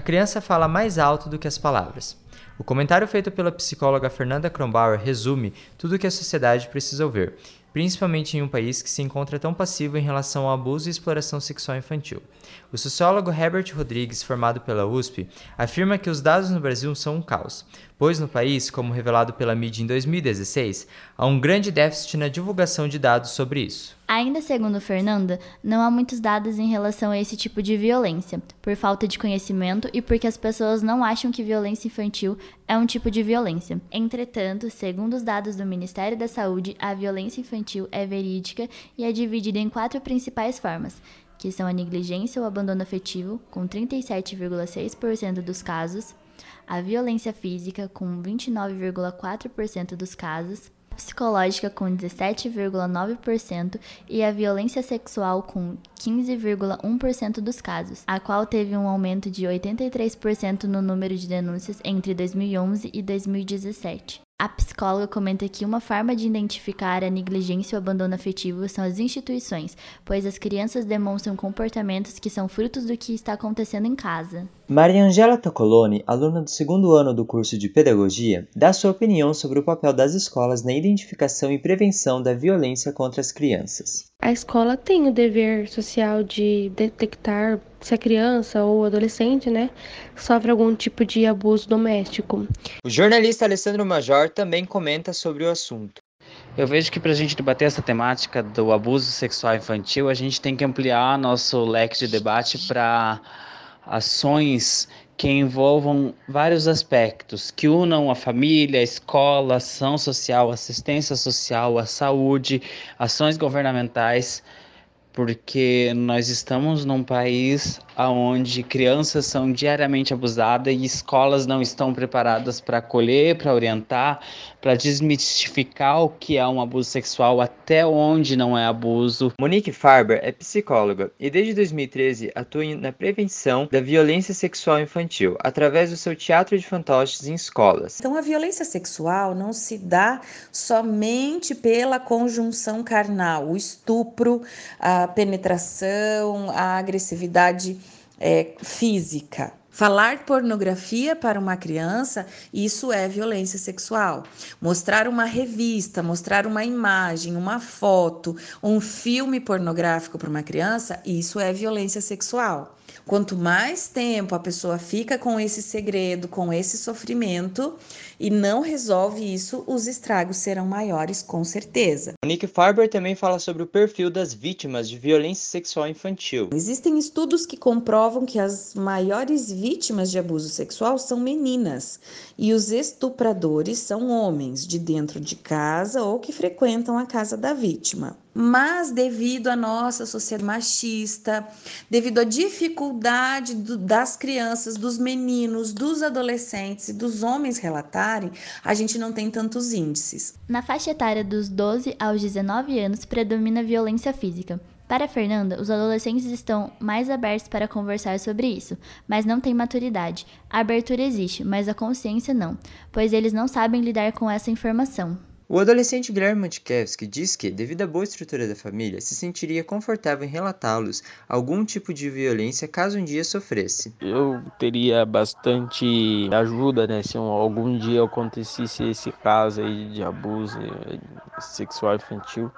a criança fala mais alto do que as palavras. O comentário feito pela psicóloga Fernanda Kronbauer resume tudo o que a sociedade precisa ouvir, principalmente em um país que se encontra tão passivo em relação ao abuso e exploração sexual infantil. O sociólogo Herbert Rodrigues, formado pela USP, afirma que os dados no Brasil são um caos, pois no país, como revelado pela mídia em 2016, há um grande déficit na divulgação de dados sobre isso. Ainda segundo Fernanda, não há muitos dados em relação a esse tipo de violência, por falta de conhecimento e porque as pessoas não acham que violência infantil é um tipo de violência. Entretanto, segundo os dados do Ministério da Saúde, a violência infantil é verídica e é dividida em quatro principais formas, que são a negligência ou abandono afetivo, com 37,6% dos casos, a violência física, com 29,4% dos casos, psicológica, com 17,9%, e a violência sexual, com 15,1% dos casos, a qual teve um aumento de 83% no número de denúncias entre 2011 e 2017. A psicóloga comenta que uma forma de identificar a negligência e o abandono afetivo são as instituições, pois as crianças demonstram comportamentos que são frutos do que está acontecendo em casa. Maria Angela Toccoloni, aluna do segundo ano do curso de Pedagogia, dá sua opinião sobre o papel das escolas na identificação e prevenção da violência contra as crianças. A escola tem o dever social de detectar se a criança ou adolescente, né, sofre algum tipo de abuso doméstico. O jornalista Alessandro Major também comenta sobre o assunto. Eu vejo que para a gente debater essa temática do abuso sexual infantil, a gente tem que ampliar nosso leque de debate para ações que envolvam vários aspectos, que unam a família, a escola, ação social, assistência social, a saúde, ações governamentais, porque nós estamos num país onde crianças são diariamente abusadas e escolas não estão preparadas para acolher, para orientar, para desmistificar o que é um abuso sexual, até onde não é abuso. Monique Farber é psicóloga e desde 2013 atua na prevenção da violência sexual infantil através do seu teatro de fantoches em escolas. Então a violência sexual não se dá somente pela conjunção carnal, o estupro, a penetração, a agressividade é, física. Falar pornografia para uma criança, isso é violência sexual. Mostrar uma revista, mostrar uma imagem, uma foto, um filme pornográfico para uma criança, isso é violência sexual. Quanto mais tempo a pessoa fica com esse segredo, com esse sofrimento e não resolve isso, os estragos serão maiores com certeza. Nick Farber também fala sobre o perfil das vítimas de violência sexual infantil. Existem estudos que comprovam que as maiores vítimas de abuso sexual são meninas e os estupradores são homens de dentro de casa ou que frequentam a casa da vítima. Mas devido à nossa sociedade machista, devido à dificuldade do, das crianças, dos meninos, dos adolescentes e dos homens relatarem, a gente não tem tantos índices. Na faixa etária dos 12 aos 19 anos predomina violência física. Para Fernanda, os adolescentes estão mais abertos para conversar sobre isso, mas não têm maturidade. A abertura existe, mas a consciência não, pois eles não sabem lidar com essa informação. O adolescente Guilherme Montkiewski diz que, devido à boa estrutura da família, se sentiria confortável em relatá-los algum tipo de violência caso um dia sofresse. Eu teria bastante ajuda, né, se algum dia acontecesse esse caso aí de abuso eh, sexual infantil,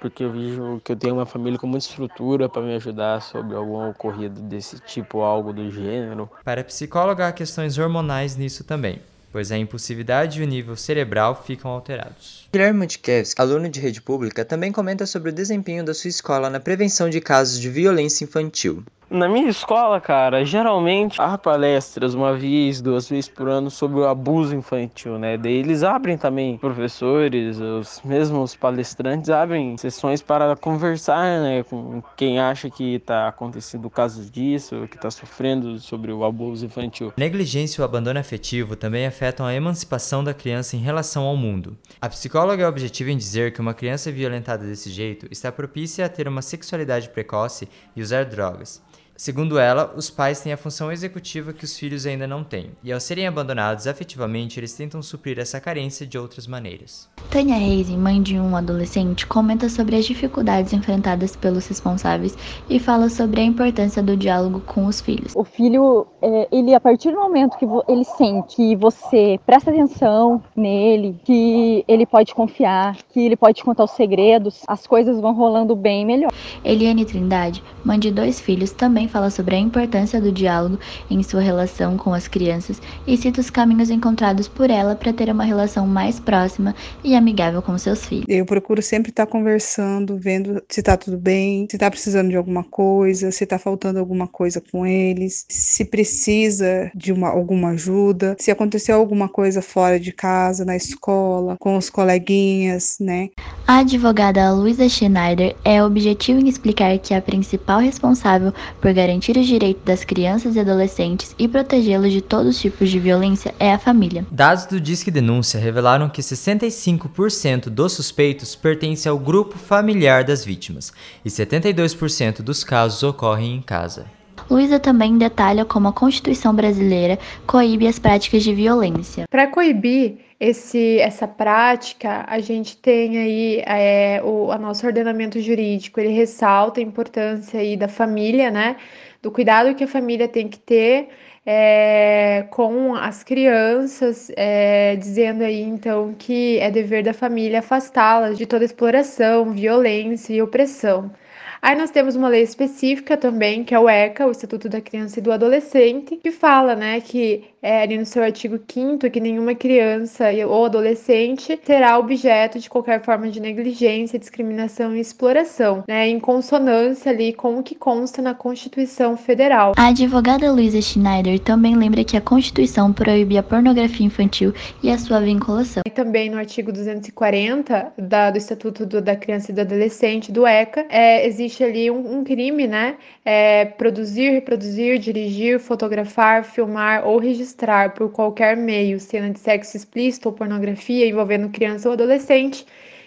porque eu vejo que eu tenho uma família com muita estrutura para me ajudar sobre algum ocorrido desse tipo, algo do gênero. Para a psicóloga, há questões hormonais nisso também pois a impulsividade e o nível cerebral ficam alterados. Guilherme Montkiewski, aluno de rede pública, também comenta sobre o desempenho da sua escola na prevenção de casos de violência infantil. Na minha escola, cara, geralmente há palestras uma vez, duas vezes por ano sobre o abuso infantil, né? Daí eles abrem também, professores, os mesmos palestrantes abrem sessões para conversar, né, com quem acha que está acontecendo casos disso, que está sofrendo sobre o abuso infantil. Negligência e o abandono afetivo também afetam a emancipação da criança em relação ao mundo. A psicóloga é objetiva em dizer que uma criança violentada desse jeito está propícia a ter uma sexualidade precoce e usar drogas. Segundo ela, os pais têm a função executiva que os filhos ainda não têm, e ao serem abandonados afetivamente, eles tentam suprir essa carência de outras maneiras. Tânia Reis, mãe de um adolescente, comenta sobre as dificuldades enfrentadas pelos responsáveis e fala sobre a importância do diálogo com os filhos. O filho, é, ele a partir do momento que ele sente que você presta atenção nele, que ele pode confiar, que ele pode contar os segredos, as coisas vão rolando bem melhor. Eliane Trindade, mãe de dois filhos, também fala sobre a importância do diálogo em sua relação com as crianças e cita os caminhos encontrados por ela para ter uma relação mais próxima e amigável com seus filhos. Eu procuro sempre estar conversando, vendo se está tudo bem, se está precisando de alguma coisa, se está faltando alguma coisa com eles, se precisa de uma, alguma ajuda, se aconteceu alguma coisa fora de casa, na escola, com os coleguinhas, né? A advogada Luisa Schneider é objetiva em explicar que a principal responsável por garantir os direitos das crianças e adolescentes e protegê-los de todos os tipos de violência é a família. Dados do Disque Denúncia revelaram que 65% dos suspeitos pertencem ao grupo familiar das vítimas e 72% dos casos ocorrem em casa. Luísa também detalha como a Constituição brasileira coíbe as práticas de violência. Para coibir esse, essa prática, a gente tem aí é, o nosso ordenamento jurídico, ele ressalta a importância aí da família, né? Do cuidado que a família tem que ter é, com as crianças, é, dizendo aí então que é dever da família afastá-las de toda exploração, violência e opressão. Aí nós temos uma lei específica também, que é o ECA, o Estatuto da Criança e do Adolescente, que fala, né, que é, ali no seu artigo 5 que nenhuma criança ou adolescente será objeto de qualquer forma de negligência, discriminação e exploração, né, em consonância ali com o que consta na Constituição Federal. A advogada Luisa Schneider também lembra que a Constituição proíbe a pornografia infantil e a sua vinculação. E também no artigo 240 da, do Estatuto do, da Criança e do Adolescente, do ECA, é, existe ali um, um crime, né, é, produzir, reproduzir, dirigir, fotografar, filmar ou registrar registrar por qualquer meio cena de sexo explícito ou pornografia envolvendo criança ou adolescente,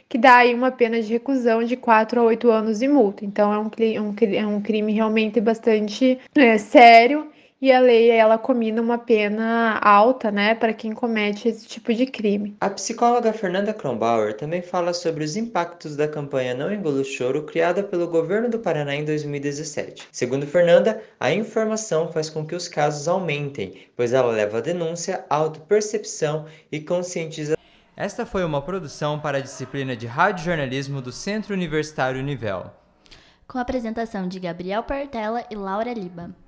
que dá aí uma pena de reclusão de 4 a 8 anos e multa. Então é um, um, é um crime realmente bastante é, sério e a lei ela combina uma pena alta, né, para quem comete esse tipo de crime. A psicóloga Fernanda Kronbauer também fala sobre os impactos da campanha Não Engula o Choro criada pelo governo do Paraná em 2017. Segundo Fernanda, a informação faz com que os casos aumentem, pois ela leva a denúncia, autopercepção e conscientização. Esta foi uma produção para a disciplina de Rádio Jornalismo do Centro Universitário Univel. Com a apresentação de Gabriel Portela e Laura Liba.